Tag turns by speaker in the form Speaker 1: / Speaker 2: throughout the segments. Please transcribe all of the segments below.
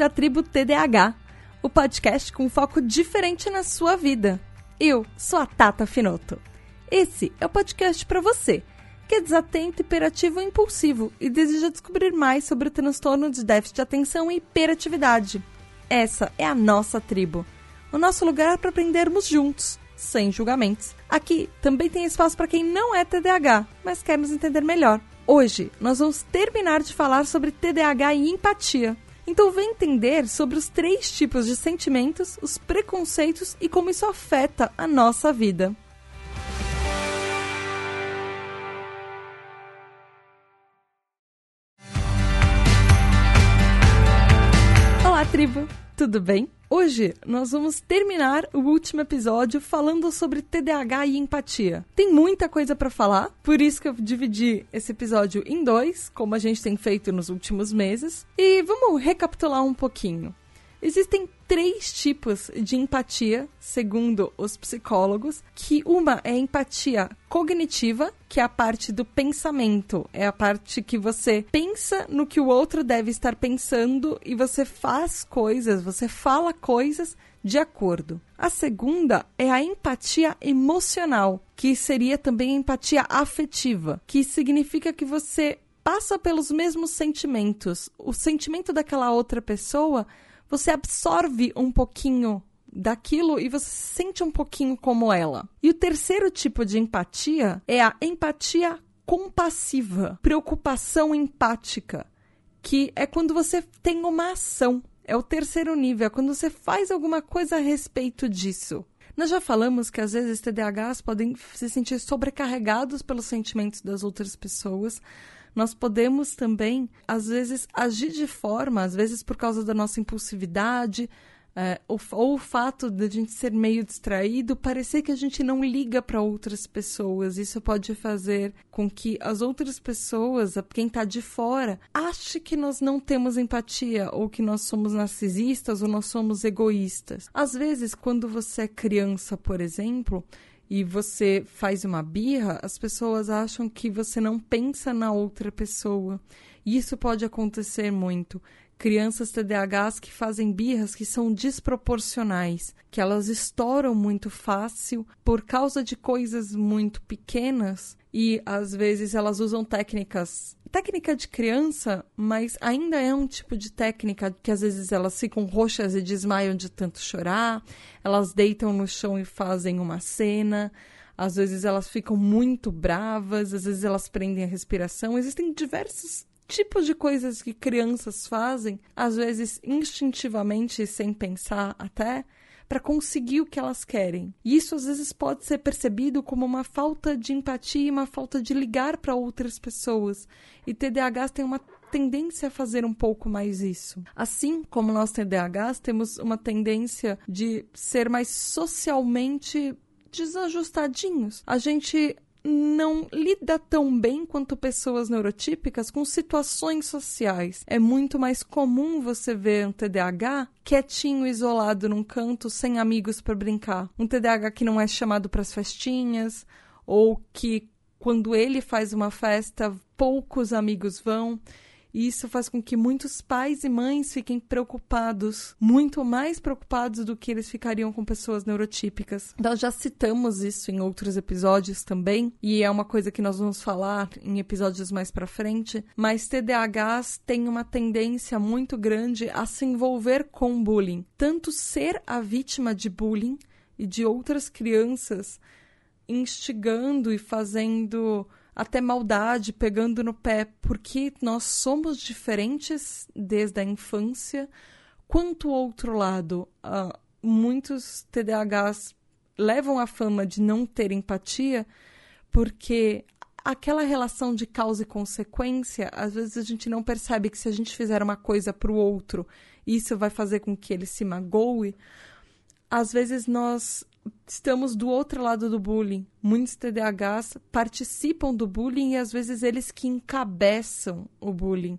Speaker 1: À tribo TDAH, o podcast com foco diferente na sua vida. Eu sou a Tata Finoto. Esse é o podcast para você que é desatento, hiperativo ou impulsivo e deseja descobrir mais sobre o transtorno de déficit de atenção e hiperatividade. Essa é a nossa tribo, o nosso lugar para aprendermos juntos, sem julgamentos. Aqui também tem espaço para quem não é TDAH, mas quer nos entender melhor. Hoje nós vamos terminar de falar sobre TDAH e empatia. Então vem entender sobre os três tipos de sentimentos, os preconceitos e como isso afeta a nossa vida. tribo, tudo bem? Hoje nós vamos terminar o último episódio falando sobre TDAH e empatia. Tem muita coisa para falar, por isso que eu dividi esse episódio em dois, como a gente tem feito nos últimos meses. E vamos recapitular um pouquinho. Existem três tipos de empatia, segundo os psicólogos, que uma é empatia cognitiva, que é a parte do pensamento, é a parte que você pensa no que o outro deve estar pensando e você faz coisas, você fala coisas de acordo. A segunda é a empatia emocional, que seria também a empatia afetiva, que significa que você passa pelos mesmos sentimentos. O sentimento daquela outra pessoa você absorve um pouquinho daquilo e você se sente um pouquinho como ela. E o terceiro tipo de empatia é a empatia compassiva, preocupação empática, que é quando você tem uma ação. É o terceiro nível, é quando você faz alguma coisa a respeito disso. Nós já falamos que às vezes TDAHs podem se sentir sobrecarregados pelos sentimentos das outras pessoas, nós podemos também, às vezes, agir de forma, às vezes por causa da nossa impulsividade, é, ou, ou, o fato de a gente ser meio distraído, parecer que a gente não liga para outras pessoas. Isso pode fazer com que as outras pessoas, quem está de fora, ache que nós não temos empatia, ou que nós somos narcisistas, ou nós somos egoístas. Às vezes, quando você é criança, por exemplo, e você faz uma birra, as pessoas acham que você não pensa na outra pessoa. E isso pode acontecer muito. Crianças TDAHs que fazem birras que são desproporcionais, que elas estouram muito fácil por causa de coisas muito pequenas e às vezes elas usam técnicas técnica de criança, mas ainda é um tipo de técnica que às vezes elas ficam roxas e desmaiam de tanto chorar, elas deitam no chão e fazem uma cena, às vezes elas ficam muito bravas, às vezes elas prendem a respiração. Existem diversos tipos de coisas que crianças fazem, às vezes instintivamente, sem pensar até, para conseguir o que elas querem. E isso às vezes pode ser percebido como uma falta de empatia e uma falta de ligar para outras pessoas. E TDAHs tem uma tendência a fazer um pouco mais isso. Assim como nós TDAHs temos uma tendência de ser mais socialmente desajustadinhos. A gente não lida tão bem quanto pessoas neurotípicas com situações sociais. É muito mais comum você ver um TDAH quietinho, isolado num canto, sem amigos para brincar. Um TDAH que não é chamado para as festinhas ou que quando ele faz uma festa, poucos amigos vão. E isso faz com que muitos pais e mães fiquem preocupados, muito mais preocupados do que eles ficariam com pessoas neurotípicas. Nós já citamos isso em outros episódios também, e é uma coisa que nós vamos falar em episódios mais para frente, mas TDAHs têm uma tendência muito grande a se envolver com bullying, tanto ser a vítima de bullying e de outras crianças instigando e fazendo até maldade, pegando no pé, porque nós somos diferentes desde a infância. Quanto ao outro lado, uh, muitos TDAHs levam a fama de não ter empatia porque aquela relação de causa e consequência, às vezes a gente não percebe que se a gente fizer uma coisa para o outro, isso vai fazer com que ele se magoe. Às vezes nós estamos do outro lado do bullying. Muitos TDAHs participam do bullying e às vezes eles que encabeçam o bullying.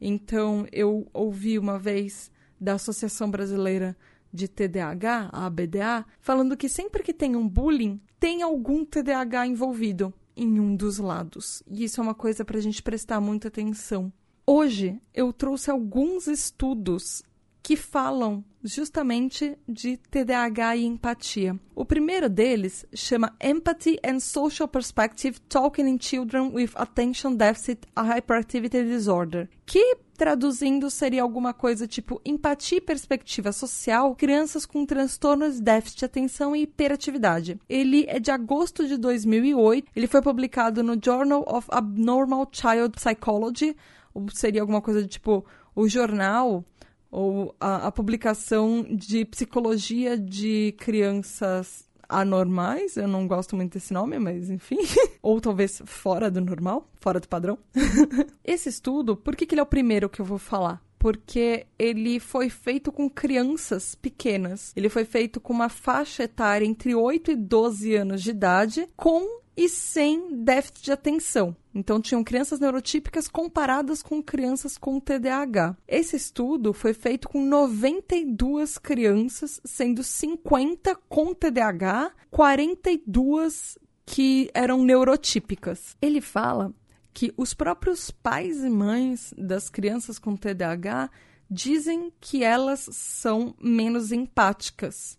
Speaker 1: Então, eu ouvi uma vez da Associação Brasileira de TDAH, a ABDA, falando que sempre que tem um bullying, tem algum TDAH envolvido em um dos lados. E isso é uma coisa para a gente prestar muita atenção. Hoje eu trouxe alguns estudos que falam justamente de TDAH e empatia. O primeiro deles chama Empathy and Social Perspective Talking in Children with Attention Deficit Hyperactivity Disorder, que traduzindo seria alguma coisa tipo empatia e perspectiva social, crianças com transtornos de déficit de atenção e hiperatividade. Ele é de agosto de 2008, ele foi publicado no Journal of Abnormal Child Psychology, ou seria alguma coisa de tipo o jornal ou a, a publicação de psicologia de crianças anormais, eu não gosto muito desse nome, mas enfim, ou talvez fora do normal, fora do padrão. Esse estudo, por que, que ele é o primeiro que eu vou falar? Porque ele foi feito com crianças pequenas. Ele foi feito com uma faixa etária entre 8 e 12 anos de idade, com e sem déficit de atenção. Então, tinham crianças neurotípicas comparadas com crianças com TDAH. Esse estudo foi feito com 92 crianças, sendo 50 com TDAH, 42 que eram neurotípicas. Ele fala que os próprios pais e mães das crianças com TDAH dizem que elas são menos empáticas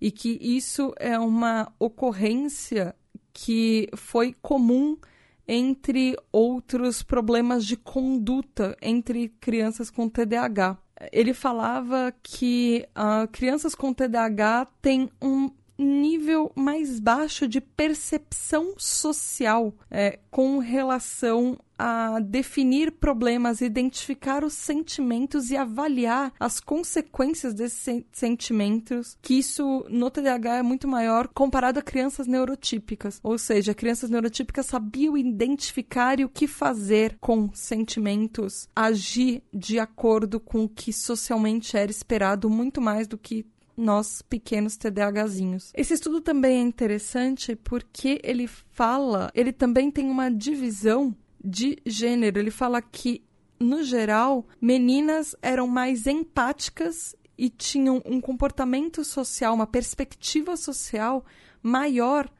Speaker 1: e que isso é uma ocorrência que foi comum entre outros problemas de conduta entre crianças com TDAH. Ele falava que uh, crianças com TDAH têm um nível mais baixo de percepção social é, com relação a definir problemas, identificar os sentimentos e avaliar as consequências desses sentimentos, que isso no TDAH é muito maior comparado a crianças neurotípicas. Ou seja, crianças neurotípicas sabiam identificar e o que fazer com sentimentos, agir de acordo com o que socialmente era esperado muito mais do que nós pequenos TDAHzinhos. Esse estudo também é interessante porque ele fala, ele também tem uma divisão de gênero. Ele fala que, no geral, meninas eram mais empáticas e tinham um comportamento social, uma perspectiva social maior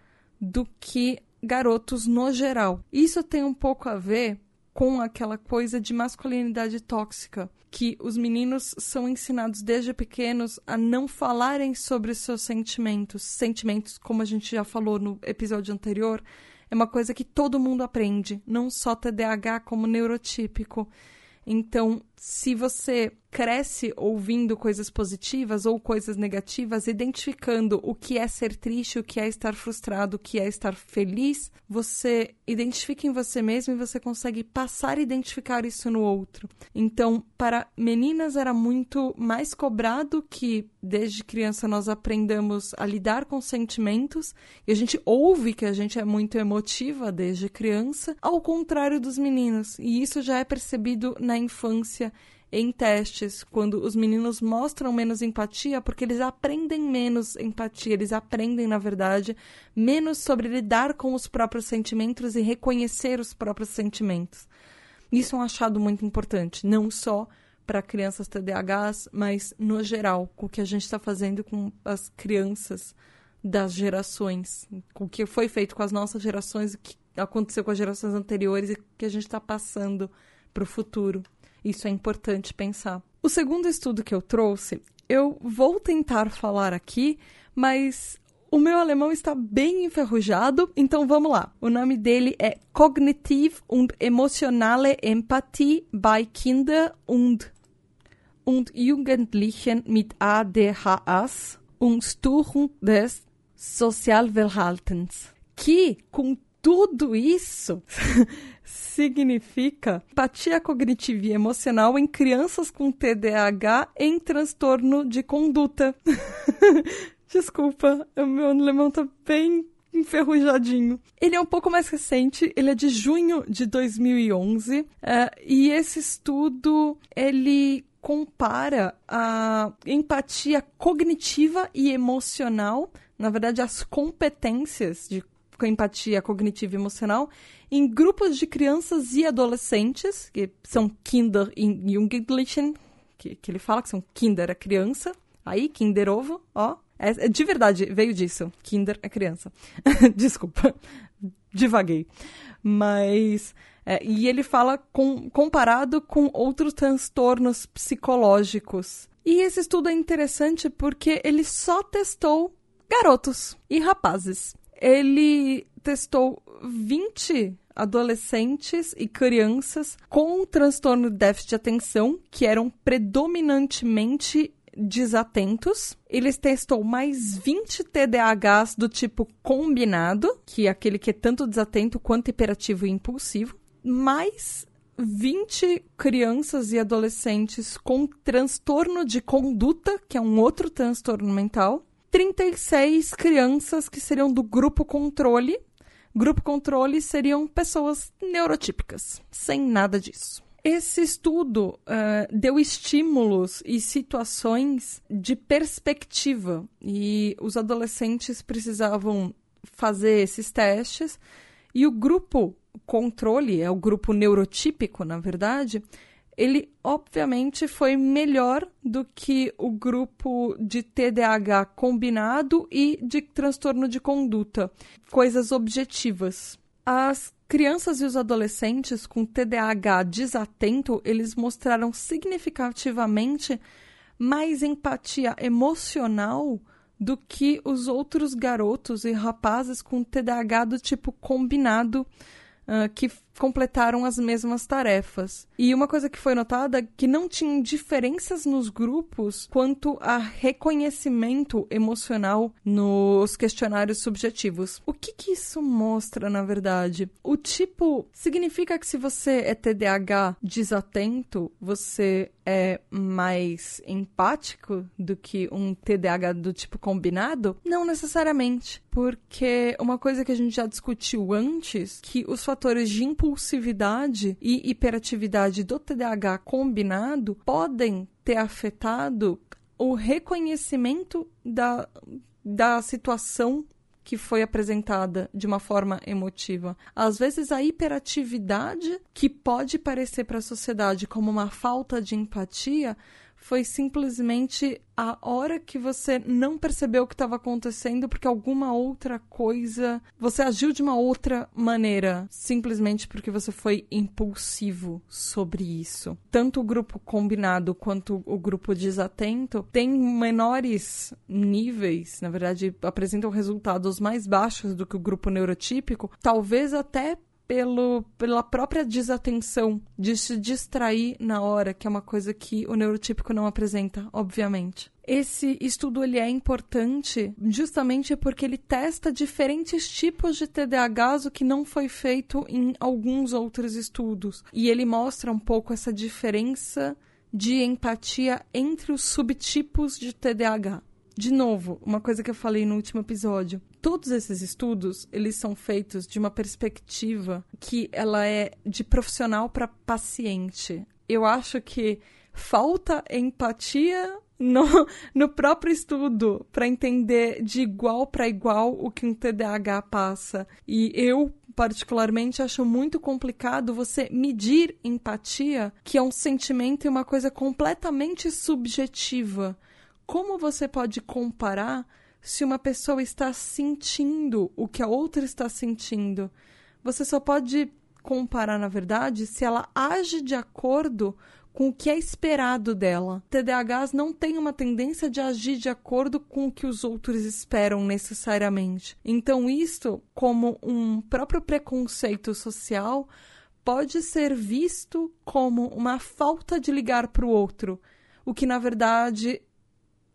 Speaker 1: do que garotos no geral. Isso tem um pouco a ver com aquela coisa de masculinidade tóxica, que os meninos são ensinados desde pequenos a não falarem sobre seus sentimentos. Sentimentos, como a gente já falou no episódio anterior, é uma coisa que todo mundo aprende, não só TDAH como neurotípico. Então, se você cresce ouvindo coisas positivas ou coisas negativas, identificando o que é ser triste, o que é estar frustrado, o que é estar feliz, você identifica em você mesmo e você consegue passar a identificar isso no outro. Então, para meninas era muito mais cobrado que desde criança nós aprendamos a lidar com sentimentos e a gente ouve que a gente é muito emotiva desde criança, ao contrário dos meninos. E isso já é percebido na infância em testes, quando os meninos mostram menos empatia, porque eles aprendem menos empatia, eles aprendem, na verdade, menos sobre lidar com os próprios sentimentos e reconhecer os próprios sentimentos. Isso é um achado muito importante, não só para crianças TDAHs, mas no geral, com o que a gente está fazendo com as crianças das gerações, com o que foi feito com as nossas gerações, o que aconteceu com as gerações anteriores e o que a gente está passando para o futuro. Isso é importante pensar. O segundo estudo que eu trouxe, eu vou tentar falar aqui, mas o meu alemão está bem enferrujado, então vamos lá. O nome dele é Cognitive und Emotionale Empathie bei Kinder und, und Jugendlichen mit ADHS und Störung des Sozialverhaltens. Que, com tudo isso significa empatia cognitiva e emocional em crianças com TDAH em transtorno de conduta. Desculpa, o meu alemão tá bem enferrujadinho. Ele é um pouco mais recente, ele é de junho de 2011, uh, e esse estudo ele compara a empatia cognitiva e emocional, na verdade as competências de com empatia cognitiva e emocional em grupos de crianças e adolescentes, que são Kinder e Jugendlichen, que, que ele fala que são Kinder é criança, aí Kinder ovo, ó. É, é, de verdade, veio disso. Kinder é criança. Desculpa, divaguei. Mas É, e ele fala com, comparado com outros transtornos psicológicos. E esse estudo é interessante porque ele só testou garotos e rapazes. Ele testou 20 adolescentes e crianças com transtorno de déficit de atenção que eram predominantemente desatentos. Eles testou mais 20 TDAHs do tipo combinado, que é aquele que é tanto desatento quanto hiperativo e impulsivo, mais 20 crianças e adolescentes com transtorno de conduta, que é um outro transtorno mental, 36 crianças que seriam do grupo controle. Grupo controle seriam pessoas neurotípicas, sem nada disso. Esse estudo uh, deu estímulos e situações de perspectiva, e os adolescentes precisavam fazer esses testes, e o grupo controle, é o grupo neurotípico, na verdade, ele obviamente foi melhor do que o grupo de TDAH combinado e de transtorno de conduta, coisas objetivas. As crianças e os adolescentes com TDAH desatento, eles mostraram significativamente mais empatia emocional do que os outros garotos e rapazes com TDAH do tipo combinado uh, que completaram as mesmas tarefas. E uma coisa que foi notada é que não tinham diferenças nos grupos quanto a reconhecimento emocional nos questionários subjetivos. O que, que isso mostra, na verdade? O tipo significa que se você é TDAH desatento, você é mais empático do que um TDAH do tipo combinado? Não necessariamente, porque uma coisa que a gente já discutiu antes, que os fatores de impulsividade e hiperatividade do TDAH combinado podem ter afetado o reconhecimento da, da situação que foi apresentada de uma forma emotiva. Às vezes, a hiperatividade, que pode parecer para a sociedade como uma falta de empatia, foi simplesmente a hora que você não percebeu o que estava acontecendo porque alguma outra coisa. Você agiu de uma outra maneira, simplesmente porque você foi impulsivo sobre isso. Tanto o grupo combinado quanto o grupo desatento tem menores níveis, na verdade, apresentam resultados mais baixos do que o grupo neurotípico, talvez até pelo, pela própria desatenção, de se distrair na hora, que é uma coisa que o neurotípico não apresenta, obviamente. Esse estudo ele é importante justamente porque ele testa diferentes tipos de TDAHs, o que não foi feito em alguns outros estudos. E ele mostra um pouco essa diferença de empatia entre os subtipos de TDAH. De novo, uma coisa que eu falei no último episódio. Todos esses estudos, eles são feitos de uma perspectiva que ela é de profissional para paciente. Eu acho que falta empatia no, no próprio estudo para entender de igual para igual o que um TDAH passa. E eu, particularmente, acho muito complicado você medir empatia, que é um sentimento e uma coisa completamente subjetiva. Como você pode comparar se uma pessoa está sentindo o que a outra está sentindo? Você só pode comparar, na verdade, se ela age de acordo com o que é esperado dela. TDAHs não têm uma tendência de agir de acordo com o que os outros esperam necessariamente. Então, isto, como um próprio preconceito social, pode ser visto como uma falta de ligar para o outro, o que na verdade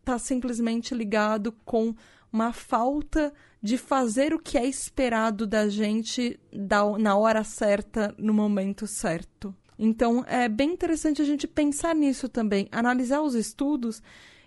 Speaker 1: está simplesmente ligado com uma falta de fazer o que é esperado da gente na hora certa, no momento certo. Então, é bem interessante a gente pensar nisso também, analisar os estudos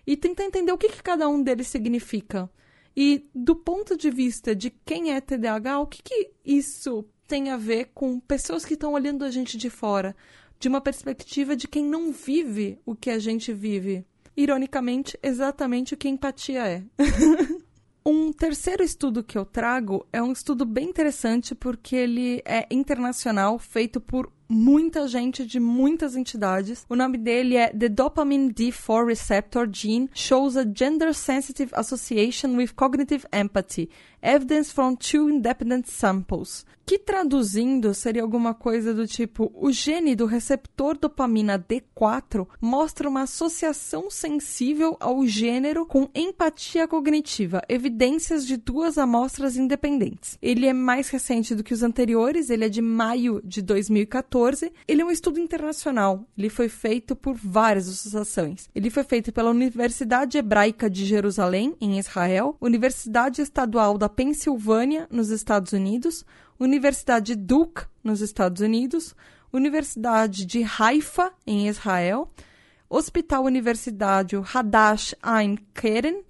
Speaker 1: e tentar entender o que, que cada um deles significa. E, do ponto de vista de quem é TDAH, o que, que isso tem a ver com pessoas que estão olhando a gente de fora, de uma perspectiva de quem não vive o que a gente vive ironicamente, exatamente o que empatia é. Um terceiro estudo que eu trago é um estudo bem interessante porque ele é internacional, feito por muita gente de muitas entidades. O nome dele é The Dopamine D4 Receptor Gene Shows a Gender Sensitive Association with Cognitive Empathy. Evidence from two independent samples. Que traduzindo seria alguma coisa do tipo: o gene do receptor dopamina D4 mostra uma associação sensível ao gênero com empatia cognitiva, evidências de duas amostras independentes. Ele é mais recente do que os anteriores, ele é de maio de 2014. Ele é um estudo internacional, ele foi feito por várias associações. Ele foi feito pela Universidade Hebraica de Jerusalém, em Israel, Universidade Estadual da Pensilvânia, nos Estados Unidos, Universidade Duke, nos Estados Unidos, Universidade de Haifa, em Israel, Hospital Universitário Hadash Ein Keren,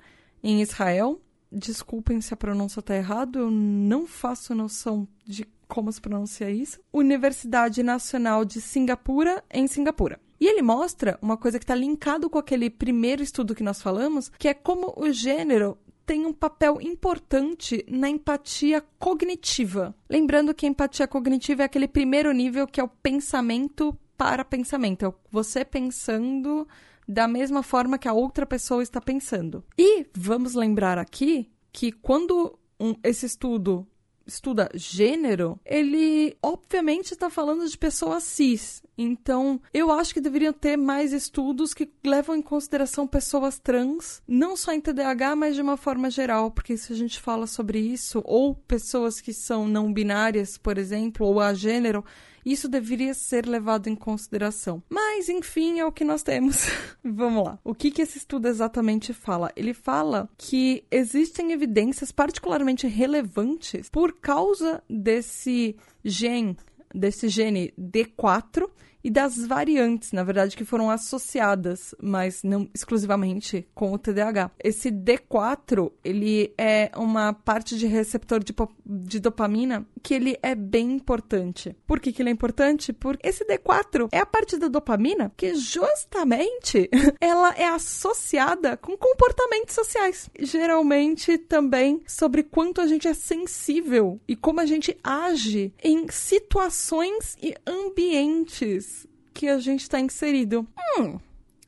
Speaker 1: em Israel. Desculpem se a pronúncia está errada, eu não faço noção de como se pronuncia isso. Universidade Nacional de Singapura, em Singapura. E ele mostra uma coisa que está linkado com aquele primeiro estudo que nós falamos, que é como o gênero tem um papel importante na empatia cognitiva. Lembrando que a empatia cognitiva é aquele primeiro nível que é o pensamento para pensamento, é você pensando da mesma forma que a outra pessoa está pensando. E vamos lembrar aqui que quando um, esse estudo estuda gênero, ele obviamente está falando de pessoas cis. Então, eu acho que deveriam ter mais estudos que levam em consideração pessoas trans, não só em TDAH, mas de uma forma geral, porque se a gente fala sobre isso, ou pessoas que são não binárias, por exemplo, ou a gênero, isso deveria ser levado em consideração. Mas, enfim, é o que nós temos. Vamos lá. O que, que esse estudo exatamente fala? Ele fala que existem evidências particularmente relevantes por causa desse gene, desse gene D4 e das variantes, na verdade, que foram associadas, mas não exclusivamente com o TDAH. Esse D4, ele é uma parte de receptor de, de dopamina que ele é bem importante. Por que, que ele é importante? Porque esse D4 é a parte da dopamina que justamente ela é associada com comportamentos sociais. Geralmente também sobre quanto a gente é sensível e como a gente age em situações e ambientes que a gente está inserido. Hum,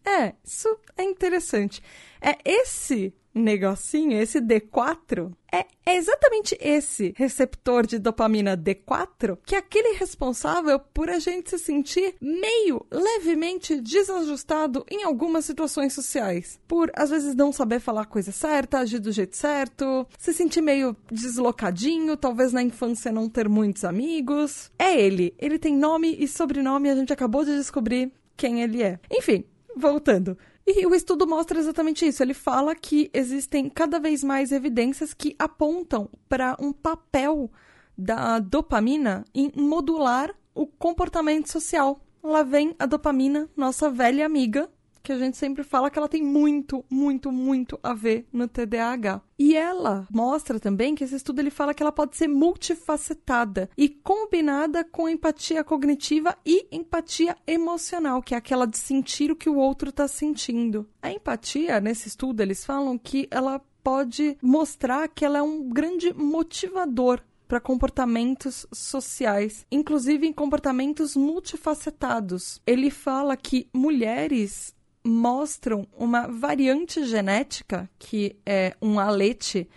Speaker 1: é, isso é interessante. É esse negocinho, esse D4, é, é, exatamente esse receptor de dopamina D4 que é aquele responsável por a gente se sentir meio levemente desajustado em algumas situações sociais. Por às vezes não saber falar a coisa certa, agir do jeito certo, se sentir meio deslocadinho, talvez na infância não ter muitos amigos. É ele. Ele tem nome e sobrenome, a gente acabou de descobrir quem ele é. Enfim, voltando. E o estudo mostra exatamente isso. Ele fala que existem cada vez mais evidências que apontam para um papel da dopamina em modular o comportamento social. Lá vem a dopamina, nossa velha amiga, que a gente sempre fala que ela tem muito, muito, muito a ver no TDAH. E ela mostra também que esse estudo ele fala que ela pode ser multifacetada e combinada com empatia cognitiva e empatia emocional, que é aquela de sentir o que o outro está sentindo. A empatia, nesse estudo, eles falam que ela pode mostrar que ela é um grande motivador para comportamentos sociais, inclusive em comportamentos multifacetados. Ele fala que mulheres mostram uma variante genética, que é um alete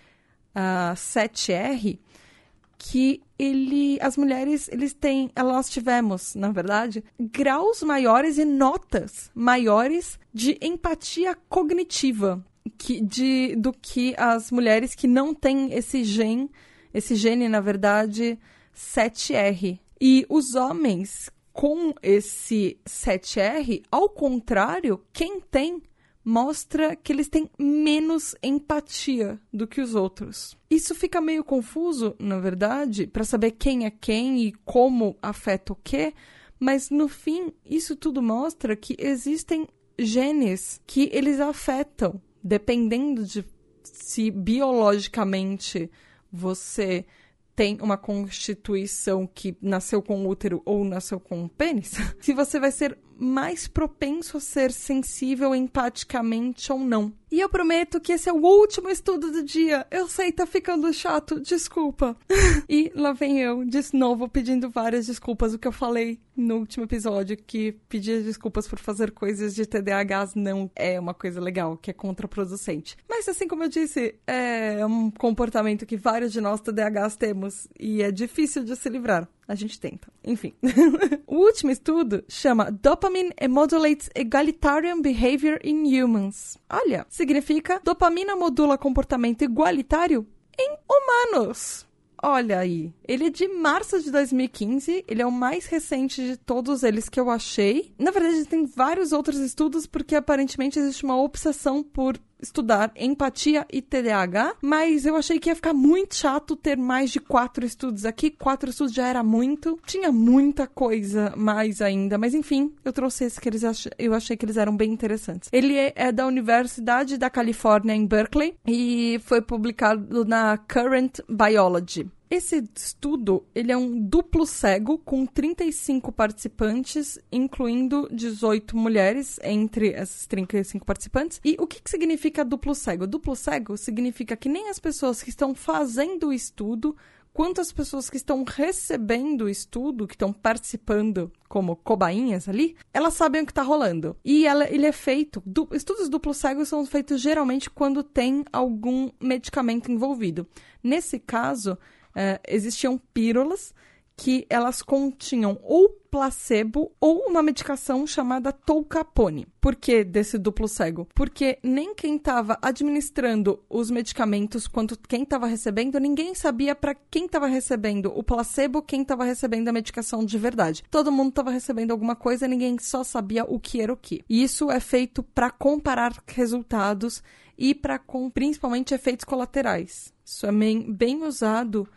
Speaker 1: uh, 7R, que ele, as mulheres, eles têm, nós tivemos, na verdade, graus maiores e notas maiores de empatia cognitiva que, de, do que as mulheres que não têm esse gene, esse gene, na verdade, 7R. E os homens com esse 7R, ao contrário, quem tem mostra que eles têm menos empatia do que os outros. Isso fica meio confuso, na verdade, para saber quem é quem e como afeta o quê, mas no fim, isso tudo mostra que existem genes que eles afetam, dependendo de se biologicamente você tem uma constituição que nasceu com útero ou nasceu com pênis, se você vai ser mais propenso a ser sensível empaticamente ou não. E eu prometo que esse é o último estudo do dia. Eu sei, tá ficando chato, desculpa. e lá vem eu, de novo, pedindo várias desculpas. O que eu falei no último episódio, que pedir desculpas por fazer coisas de TDAHs não é uma coisa legal, que é contraproducente. Mas assim como eu disse, é um comportamento que vários de nós TDAHs temos e é difícil de se livrar. A gente tenta. Enfim. o último estudo chama Dopamine Modulates Egalitarian Behavior in Humans. Olha, significa dopamina modula comportamento igualitário em humanos. Olha aí. Ele é de março de 2015. Ele é o mais recente de todos eles que eu achei. Na verdade, tem vários outros estudos, porque aparentemente existe uma obsessão por estudar empatia e TDAH, mas eu achei que ia ficar muito chato ter mais de quatro estudos aqui. Quatro estudos já era muito. Tinha muita coisa mais ainda, mas enfim, eu trouxe esse que eles ach... eu achei que eles eram bem interessantes. Ele é, é da Universidade da Califórnia em Berkeley e foi publicado na Current Biology. Esse estudo, ele é um duplo cego com 35 participantes, incluindo 18 mulheres entre esses 35 participantes. E o que, que significa duplo cego? Duplo cego significa que nem as pessoas que estão fazendo o estudo quanto as pessoas que estão recebendo o estudo, que estão participando como cobainhas ali, elas sabem o que está rolando. E ela, ele é feito. Du, estudos duplo cegos são feitos geralmente quando tem algum medicamento envolvido. Nesse caso, é, existiam pílulas que elas continham ou placebo ou uma medicação chamada Tolcapone. Por que desse duplo cego? Porque nem quem estava administrando os medicamentos quanto quem estava recebendo, ninguém sabia para quem estava recebendo o placebo, quem estava recebendo a medicação de verdade. Todo mundo estava recebendo alguma coisa, ninguém só sabia o que era o que. E isso é feito para comparar resultados e para com principalmente efeitos colaterais. Isso é bem, bem usado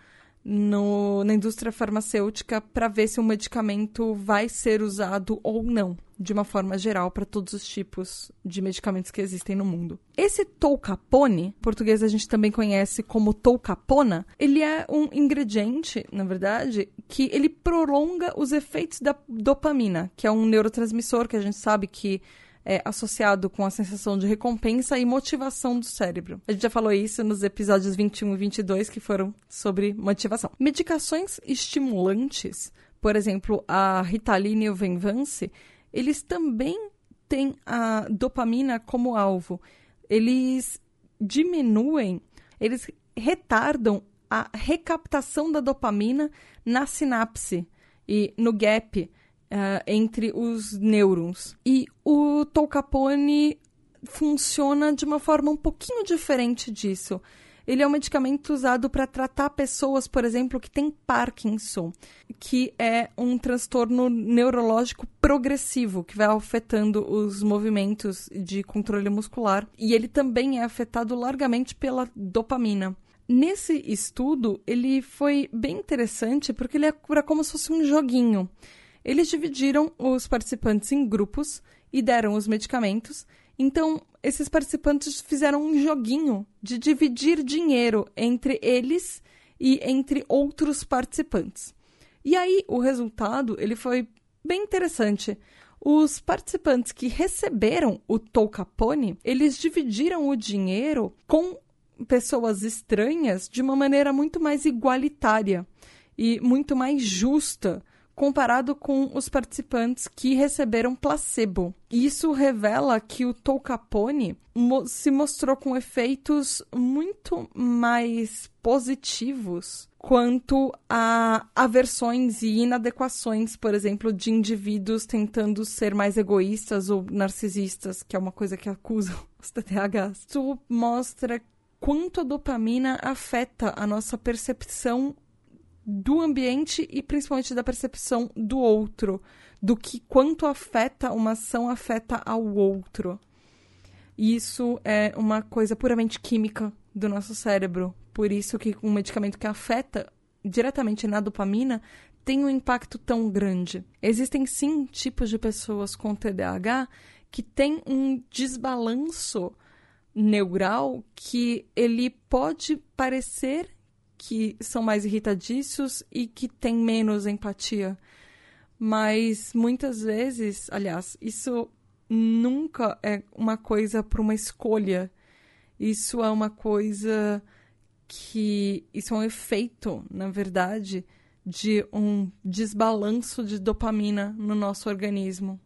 Speaker 1: no, na indústria farmacêutica para ver se um medicamento vai ser usado ou não, de uma forma geral, para todos os tipos de medicamentos que existem no mundo. Esse toucapone, em português a gente também conhece como toucapona, ele é um ingrediente, na verdade, que ele prolonga os efeitos da dopamina, que é um neurotransmissor que a gente sabe que é, associado com a sensação de recompensa e motivação do cérebro. A gente já falou isso nos episódios 21 e 22, que foram sobre motivação. Medicações estimulantes, por exemplo, a Ritalina e o Venvance, eles também têm a dopamina como alvo. Eles diminuem, eles retardam a recaptação da dopamina na sinapse e no gap uh, entre os nêurons. E o Tolcapone funciona de uma forma um pouquinho diferente disso. Ele é um medicamento usado para tratar pessoas, por exemplo, que têm Parkinson, que é um transtorno neurológico progressivo que vai afetando os movimentos de controle muscular. E ele também é afetado largamente pela dopamina. Nesse estudo, ele foi bem interessante porque ele é como se fosse um joguinho. Eles dividiram os participantes em grupos e deram os medicamentos. Então, esses participantes fizeram um joguinho de dividir dinheiro entre eles e entre outros participantes. E aí, o resultado, ele foi bem interessante. Os participantes que receberam o Tolcapone, eles dividiram o dinheiro com pessoas estranhas de uma maneira muito mais igualitária e muito mais justa comparado com os participantes que receberam placebo. Isso revela que o Tolcapone mo se mostrou com efeitos muito mais positivos quanto a aversões e inadequações, por exemplo, de indivíduos tentando ser mais egoístas ou narcisistas, que é uma coisa que acusam os TDAHs. Isso mostra quanto a dopamina afeta a nossa percepção do ambiente e principalmente da percepção do outro, do que quanto afeta uma ação afeta ao outro. Isso é uma coisa puramente química do nosso cérebro. Por isso que um medicamento que afeta diretamente na dopamina tem um impacto tão grande. Existem sim tipos de pessoas com TDAH que têm um desbalanço neural que ele pode parecer que são mais irritadiços e que têm menos empatia. mas muitas vezes, aliás, isso nunca é uma coisa para uma escolha. Isso é uma coisa que. Isso é um efeito, na verdade, de um desbalanço de dopamina no nosso organismo.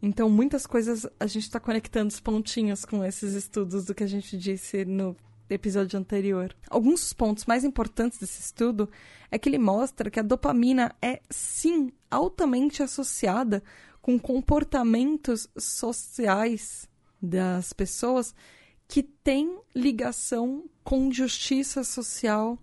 Speaker 1: Então, muitas coisas a gente está conectando os pontinhos com esses estudos do que a gente disse no episódio anterior. Alguns dos pontos mais importantes desse estudo é que ele mostra que a dopamina é, sim, altamente associada com comportamentos sociais das pessoas que têm ligação com justiça social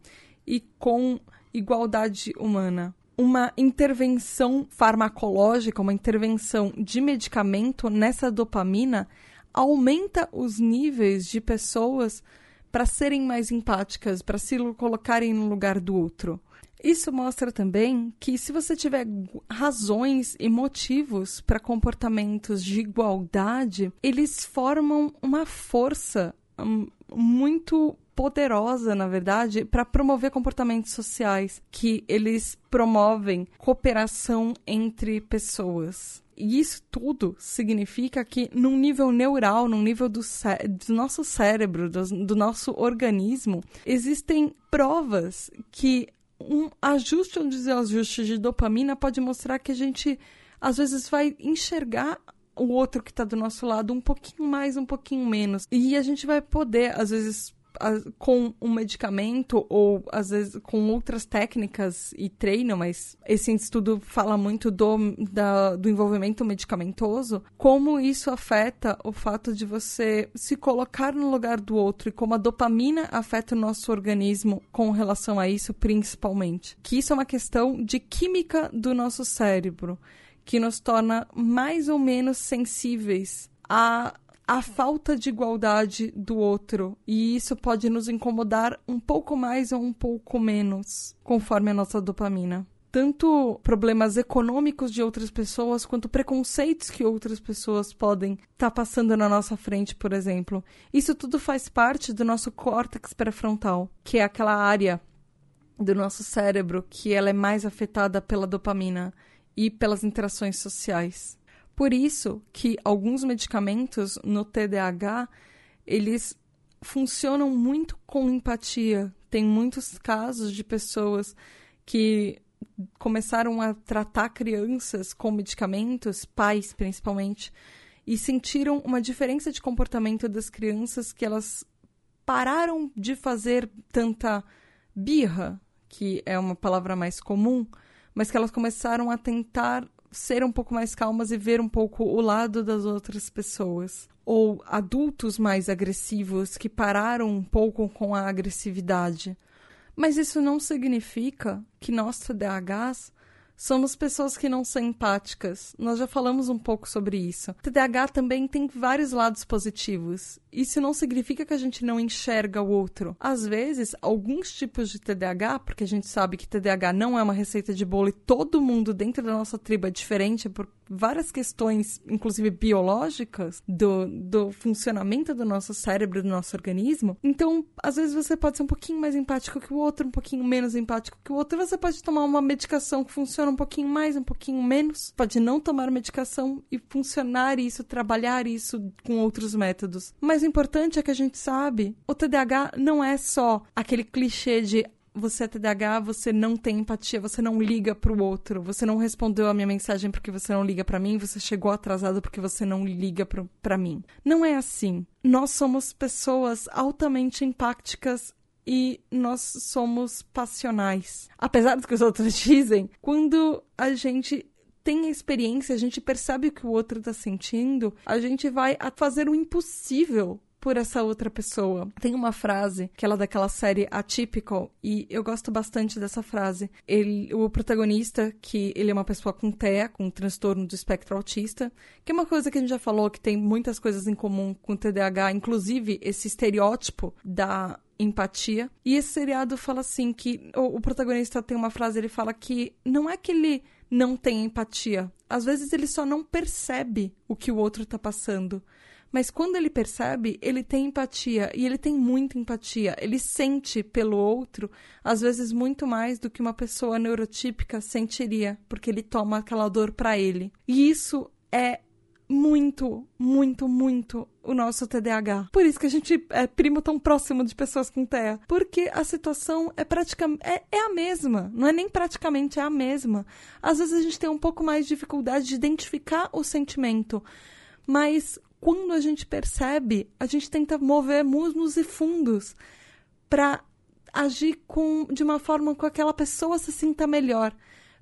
Speaker 1: e com igualdade humana. Uma intervenção farmacológica, uma intervenção de medicamento nessa dopamina aumenta os níveis de pessoas para serem mais empáticas, para se colocarem no lugar do outro. Isso mostra também que se você tiver razões e motivos para comportamentos de igualdade, eles formam uma força hum, muito poderosa, na verdade, para promover comportamentos sociais, que eles promovem cooperação entre pessoas. E isso tudo significa que, num nível neural, num nível do, do nosso cérebro, do, do nosso organismo, existem provas que um ajuste ou um desajuste de dopamina pode mostrar que a gente, às vezes, vai enxergar o outro que está do nosso lado um pouquinho mais, um pouquinho menos. E a gente vai poder, às vezes, com um medicamento ou às vezes com outras técnicas e treino, mas esse estudo fala muito do, da, do envolvimento medicamentoso, como isso afeta o fato de você se colocar no lugar do outro e como a dopamina afeta o nosso organismo com relação a isso, principalmente. Que isso é uma questão de química do nosso cérebro, que nos torna mais ou menos sensíveis a a falta de igualdade do outro. E isso pode nos incomodar um pouco mais ou um pouco menos, conforme a nossa dopamina. Tanto problemas econômicos de outras pessoas, quanto preconceitos que outras pessoas podem estar tá passando na nossa frente, por exemplo. Isso tudo faz parte do nosso córtex pré-frontal, que é aquela área do nosso cérebro que ela é mais afetada pela dopamina e pelas interações sociais. Por isso que alguns medicamentos no TDAH, eles funcionam muito com empatia. Tem muitos casos de pessoas que começaram a tratar crianças com medicamentos, pais principalmente, e sentiram uma diferença de comportamento das crianças que elas pararam de fazer tanta birra, que é uma palavra mais comum, mas que elas começaram a tentar ser um pouco mais calmas e ver um pouco o lado das outras pessoas. Ou adultos mais agressivos que pararam um pouco com a agressividade. Mas isso não significa que nós TDAHs somos pessoas que não são empáticas. Nós já falamos um pouco sobre isso. TDAH também tem vários lados positivos. Isso não significa que a gente não enxerga o outro. Às vezes, alguns tipos de TDAH, porque a gente sabe que TDAH não é uma receita de bolo e todo mundo dentro da nossa tribo é diferente por várias questões, inclusive biológicas, do, do funcionamento do nosso cérebro, do nosso organismo. Então, às vezes você pode ser um pouquinho mais empático que o outro, um pouquinho menos empático que o outro. Você pode tomar uma medicação que funciona um pouquinho mais, um pouquinho menos. Pode não tomar medicação e funcionar isso, trabalhar isso com outros métodos. Mas mais importante é que a gente sabe, o TDAH não é só aquele clichê de você é TDAH, você não tem empatia, você não liga pro outro, você não respondeu a minha mensagem porque você não liga para mim, você chegou atrasado porque você não liga para mim. Não é assim. Nós somos pessoas altamente empáticas e nós somos passionais. Apesar do que os outros dizem, quando a gente tem a experiência, a gente percebe o que o outro está sentindo, a gente vai fazer o impossível por essa outra pessoa. Tem uma frase que ela é daquela série Atypical e eu gosto bastante dessa frase. Ele, o protagonista, que ele é uma pessoa com TEA, com transtorno do espectro autista, que é uma coisa que a gente já falou que tem muitas coisas em comum com o TDAH, inclusive esse estereótipo da empatia. E esse seriado fala assim que o, o protagonista tem uma frase, ele fala que não é que ele não tem empatia. Às vezes ele só não percebe o que o outro está passando. Mas quando ele percebe, ele tem empatia e ele tem muita empatia. Ele sente pelo outro, às vezes muito mais do que uma pessoa neurotípica sentiria, porque ele toma aquela dor para ele. E isso é muito, muito, muito o nosso TDAH. Por isso que a gente é primo tão próximo de pessoas com TEA. Porque a situação é praticamente. É, é, a mesma. Não é nem praticamente, é a mesma. Às vezes a gente tem um pouco mais de dificuldade de identificar o sentimento. Mas quando a gente percebe, a gente tenta mover muslos e fundos para agir com, de uma forma que aquela pessoa se sinta melhor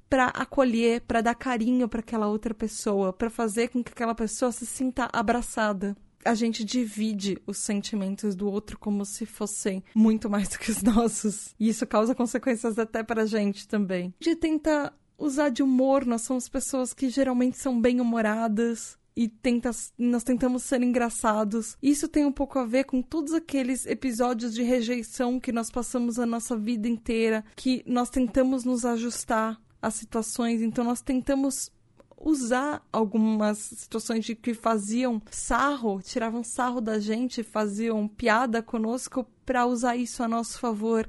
Speaker 1: para acolher, para dar carinho para aquela outra pessoa, para fazer com que aquela pessoa se sinta abraçada. A gente divide os sentimentos do outro como se fossem muito mais do que os nossos. E isso causa consequências até para a gente também. A gente tenta usar de humor, nós somos pessoas que geralmente são bem-humoradas, e tenta, nós tentamos ser engraçados. Isso tem um pouco a ver com todos aqueles episódios de rejeição que nós passamos a nossa vida inteira, que nós tentamos nos ajustar as situações, então nós tentamos usar algumas situações de que faziam sarro, tiravam sarro da gente, faziam piada conosco para usar isso a nosso favor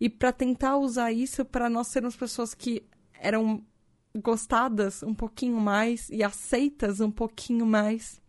Speaker 1: e para tentar usar isso para nós sermos pessoas que eram gostadas um pouquinho mais e aceitas um pouquinho mais.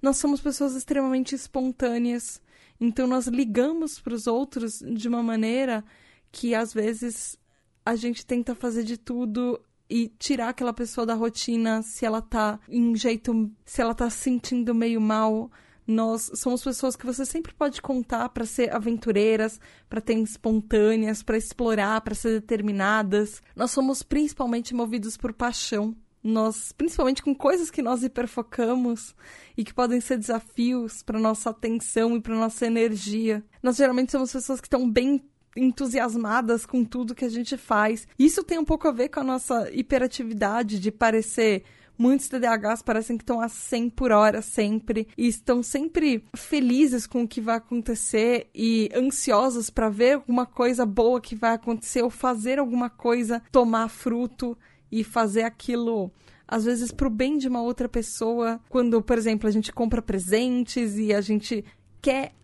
Speaker 1: Nós somos pessoas extremamente espontâneas, então nós ligamos para os outros de uma maneira que às vezes a gente tenta fazer de tudo e tirar aquela pessoa da rotina se ela tá em jeito, se ela tá se sentindo meio mal. Nós somos pessoas que você sempre pode contar para ser aventureiras, para ter espontâneas, para explorar, para ser determinadas. Nós somos principalmente movidos por paixão. Nós, principalmente com coisas que nós hiperfocamos e que podem ser desafios para nossa atenção e para nossa energia. Nós geralmente somos pessoas que estão bem entusiasmadas com tudo que a gente faz. Isso tem um pouco a ver com a nossa hiperatividade de parecer Muitos TDAHs parecem que estão a 100 por hora sempre e estão sempre felizes com o que vai acontecer e ansiosos para ver alguma coisa boa que vai acontecer ou fazer alguma coisa tomar fruto e fazer aquilo às vezes para o bem de uma outra pessoa. Quando, por exemplo, a gente compra presentes e a gente quer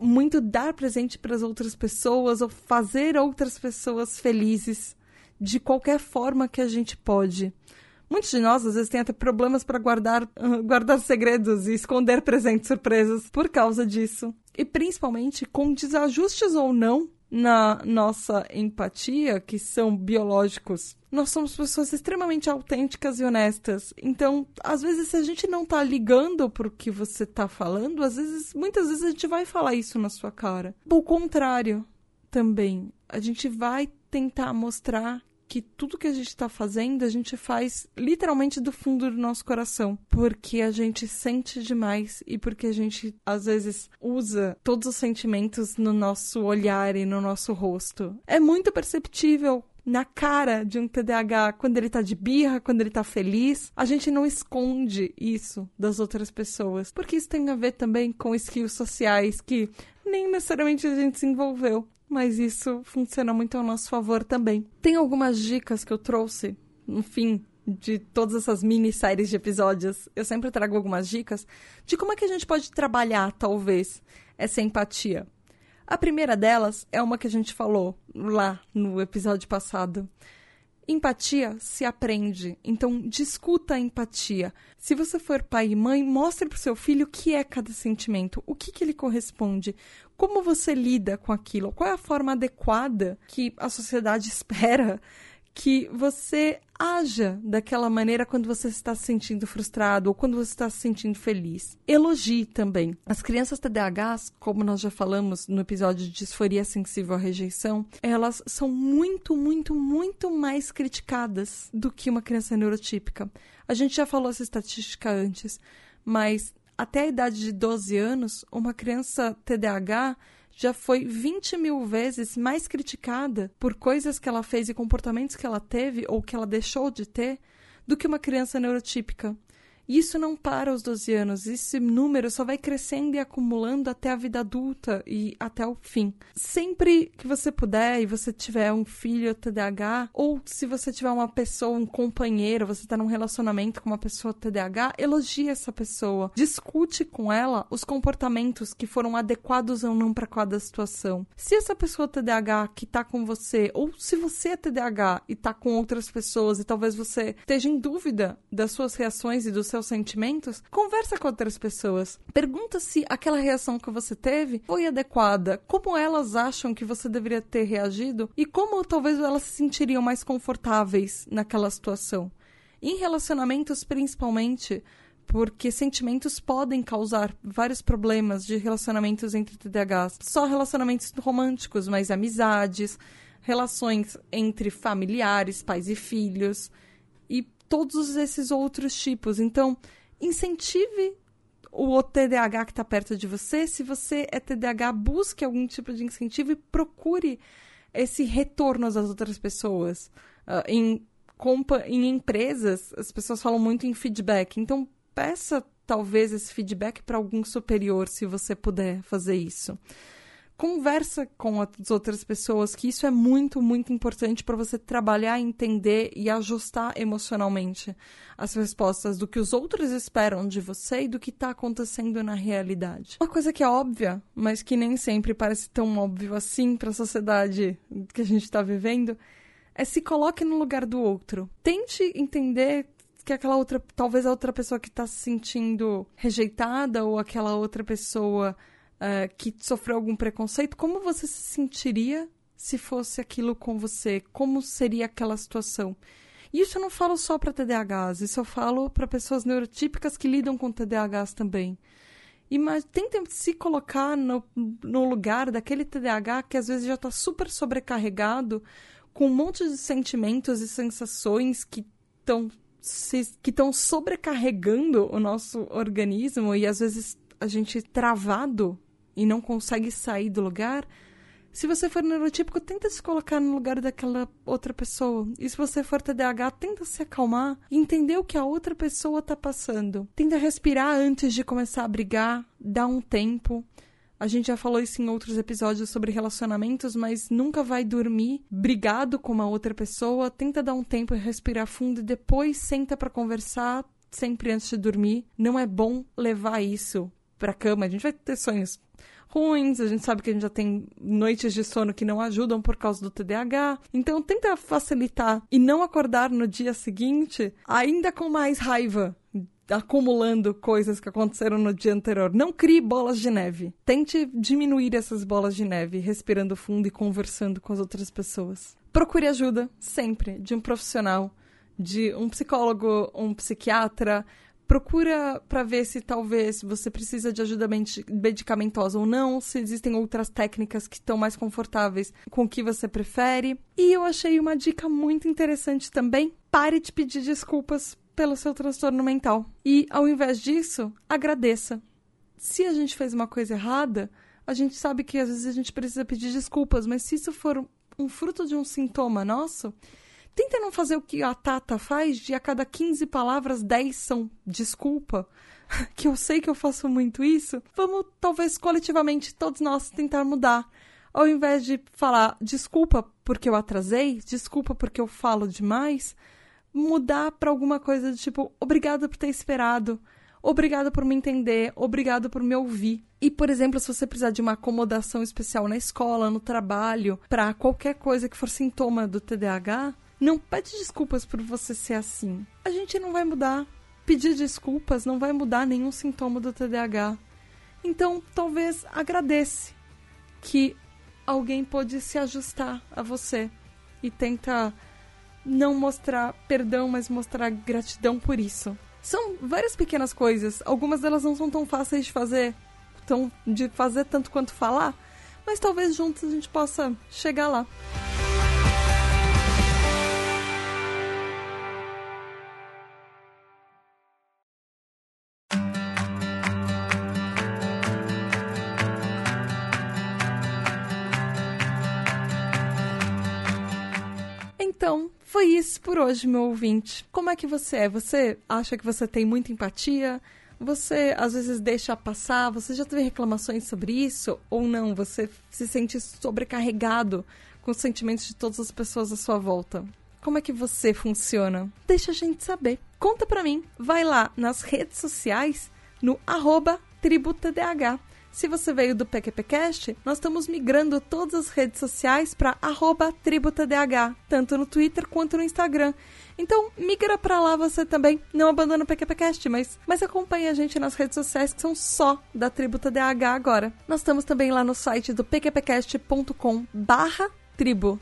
Speaker 1: muito dar presente para as outras pessoas ou fazer outras pessoas felizes de qualquer forma que a gente pode. Muitos de nós, às vezes, têm até problemas para guardar, uh, guardar segredos e esconder presentes surpresas por causa disso. E principalmente com desajustes ou não na nossa empatia, que são biológicos, nós somos pessoas extremamente autênticas e honestas. Então, às vezes, se a gente não tá ligando pro que você tá falando, às vezes, muitas vezes a gente vai falar isso na sua cara. O contrário também. A gente vai tentar mostrar que tudo que a gente está fazendo, a gente faz literalmente do fundo do nosso coração. Porque a gente sente demais e porque a gente, às vezes, usa todos os sentimentos no nosso olhar e no nosso rosto. É muito perceptível na cara de um TDAH quando ele tá de birra, quando ele tá feliz. A gente não esconde isso das outras pessoas. Porque isso tem a ver também com skills sociais que nem necessariamente a gente desenvolveu mas isso funciona muito ao nosso favor também. Tem algumas dicas que eu trouxe no fim de todas essas mini séries de episódios. Eu sempre trago algumas dicas de como é que a gente pode trabalhar, talvez, essa empatia. A primeira delas é uma que a gente falou lá no episódio passado, Empatia se aprende, então discuta a empatia. Se você for pai e mãe, mostre para o seu filho o que é cada sentimento, o que, que ele corresponde, como você lida com aquilo, qual é a forma adequada que a sociedade espera que você haja daquela maneira quando você está se sentindo frustrado ou quando você está se sentindo feliz. Elogie também. As crianças TDAHs, como nós já falamos no episódio de disforia sensível à rejeição, elas são muito, muito, muito mais criticadas do que uma criança neurotípica. A gente já falou essa estatística antes, mas até a idade de 12 anos, uma criança TDAH já foi 20 mil vezes mais criticada por coisas que ela fez e comportamentos que ela teve ou que ela deixou de ter do que uma criança neurotípica. E isso não para aos 12 anos, esse número só vai crescendo e acumulando até a vida adulta e até o fim. Sempre que você puder e você tiver um filho TDAH, ou se você tiver uma pessoa, um companheiro, você está num relacionamento com uma pessoa TDAH, elogie essa pessoa. Discute com ela os comportamentos que foram adequados ou não para cada situação. Se essa pessoa TDAH que está com você, ou se você é TDAH e está com outras pessoas e talvez você esteja em dúvida das suas reações e dos seus sentimentos, conversa com outras pessoas. Pergunta se aquela reação que você teve foi adequada, como elas acham que você deveria ter reagido e como talvez elas se sentiriam mais confortáveis naquela situação. Em relacionamentos, principalmente, porque sentimentos podem causar vários problemas de relacionamentos entre TDAHs. Só relacionamentos românticos, mas amizades, relações entre familiares, pais e filhos todos esses outros tipos. Então, incentive o TDAH que está perto de você. Se você é TDAH, busque algum tipo de incentivo e procure esse retorno das outras pessoas. Uh, em, em empresas, as pessoas falam muito em feedback. Então, peça talvez esse feedback para algum superior, se você puder fazer isso. Conversa com as outras pessoas, que isso é muito, muito importante para você trabalhar, entender e ajustar emocionalmente as respostas do que os outros esperam de você e do que está acontecendo na realidade. Uma coisa que é óbvia, mas que nem sempre parece tão óbvio assim para a sociedade que a gente está vivendo, é se coloque no lugar do outro. Tente entender que aquela outra, talvez a outra pessoa que está se sentindo rejeitada ou aquela outra pessoa uh, que sofreu algum preconceito, como você se sentiria se fosse aquilo com você? Como seria aquela situação? E isso eu não falo só para TDAHs, isso eu falo para pessoas neurotípicas que lidam com TDAHs também. E mas tenta se colocar no, no lugar daquele TDAH que às vezes já está super sobrecarregado, com um monte de sentimentos e sensações que estão que estão sobrecarregando o nosso organismo e às vezes a gente travado e não consegue sair do lugar. Se você for neurotípico, tenta se colocar no lugar daquela outra pessoa. E se você for TDAH, tenta se acalmar e entender o que a outra pessoa está passando. Tenta respirar antes de começar a brigar, dá um tempo. A gente já falou isso em outros episódios sobre relacionamentos, mas nunca vai dormir brigado com uma outra pessoa. Tenta dar um tempo e respirar fundo e depois senta para conversar, sempre antes de dormir. Não é bom levar isso pra cama. A gente vai ter sonhos ruins, a gente sabe que a gente já tem noites de sono que não ajudam por causa do TDAH. Então tenta facilitar e não acordar no dia seguinte ainda com mais raiva acumulando coisas que aconteceram no dia anterior. Não crie bolas de neve. Tente diminuir essas bolas de neve, respirando fundo e conversando com as outras pessoas. Procure ajuda, sempre, de um profissional, de um psicólogo, um psiquiatra. Procura para ver se talvez você precisa de ajuda medicamentosa ou não, se existem outras técnicas que estão mais confortáveis com o que você prefere. E eu achei uma dica muito interessante também. Pare de pedir desculpas pelo seu transtorno mental. E, ao invés disso, agradeça. Se a gente fez uma coisa errada, a gente sabe que às vezes a gente precisa pedir desculpas, mas se isso for um fruto de um sintoma nosso, tenta não fazer o que a Tata faz, de a cada 15 palavras, 10 são desculpa. Que eu sei que eu faço muito isso. Vamos, talvez, coletivamente, todos nós tentar mudar. Ao invés de falar desculpa porque eu atrasei, desculpa porque eu falo demais, mudar para alguma coisa do tipo, obrigada por ter esperado, obrigada por me entender, obrigada por me ouvir. E, por exemplo, se você precisar de uma acomodação especial na escola, no trabalho, para qualquer coisa que for sintoma do TDAH, não pede desculpas por você ser assim. A gente não vai mudar. Pedir desculpas não vai mudar nenhum sintoma do TDAH. Então, talvez agradeça que alguém pode se ajustar a você e tenta não mostrar perdão, mas mostrar gratidão por isso. São várias pequenas coisas, algumas delas não são tão fáceis de fazer, tão, de fazer tanto quanto falar, mas talvez juntos a gente possa chegar lá. Por hoje, meu ouvinte. Como é que você é? Você acha que você tem muita empatia? Você às vezes deixa passar? Você já teve reclamações sobre isso? Ou não? Você se sente sobrecarregado com os sentimentos de todas as pessoas à sua volta? Como é que você funciona? Deixa a gente saber. Conta pra mim. Vai lá nas redes sociais no arroba tributadh. Se você veio do PQPcast, nós estamos migrando todas as redes sociais para tributadh, tanto no Twitter quanto no Instagram. Então, migra para lá você também. Não abandona o PQPcast, mas, mas acompanhe a gente nas redes sociais que são só da Tributa DH agora. Nós estamos também lá no site do pqpcast.com barra tribo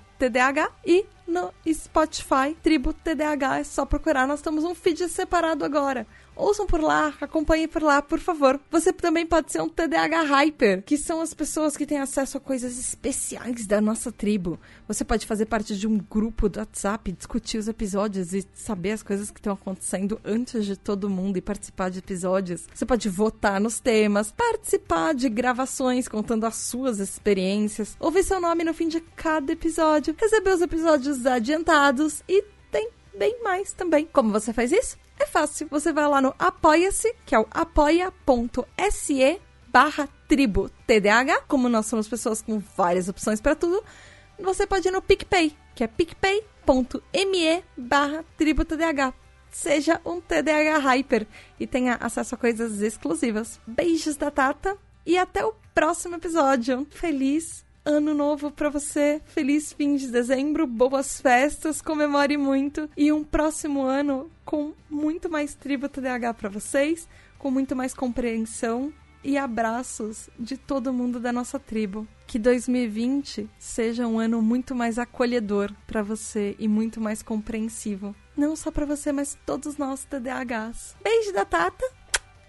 Speaker 1: e no Spotify, Tribo TDAH, é só procurar. Nós temos um feed separado agora. Ouçam por lá, acompanhem por lá, por favor. Você também pode ser um TDAH Hyper, que são as pessoas que têm acesso a coisas especiais da nossa tribo. Você pode fazer parte de um grupo do WhatsApp, discutir os episódios e saber as coisas que estão acontecendo antes de todo mundo e participar de episódios. Você pode votar nos temas, participar de gravações contando as suas experiências, ouvir seu nome no fim de cada episódio, receber os episódios adiantados e tem bem mais também. Como você faz isso? É fácil. Você vai lá no Apoia-se, que é o apoia.se barra tribo TDAH. Como nós somos pessoas com várias opções para tudo, você pode ir no PicPay, que é picpay.me barra tribo TDAH. Seja um TDAH Hyper e tenha acesso a coisas exclusivas. Beijos da Tata e até o próximo episódio. Feliz ano novo para você. Feliz fim de dezembro, boas festas, comemore muito e um próximo ano com muito mais tributo DH para vocês, com muito mais compreensão e abraços de todo mundo da nossa tribo. Que 2020 seja um ano muito mais acolhedor para você e muito mais compreensivo. Não só para você, mas todos nós TDAHs. Beijo da Tata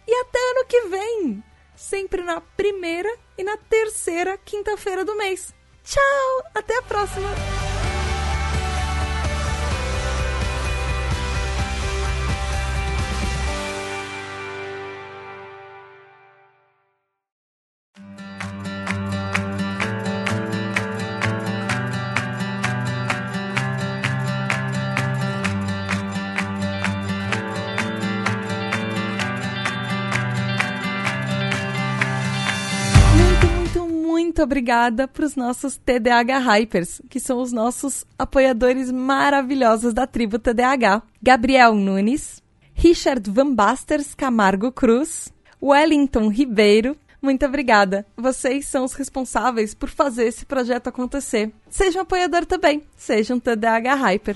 Speaker 1: e até ano que vem! Sempre na primeira e na terceira quinta-feira do mês. Tchau! Até a próxima! Obrigada para os nossos TDAH Hypers, que são os nossos apoiadores maravilhosos da tribo TDAH. Gabriel Nunes, Richard Van Basters Camargo Cruz, Wellington Ribeiro. Muito obrigada. Vocês são os responsáveis por fazer esse projeto acontecer. Seja um apoiador também. Seja um TDAH Hyper.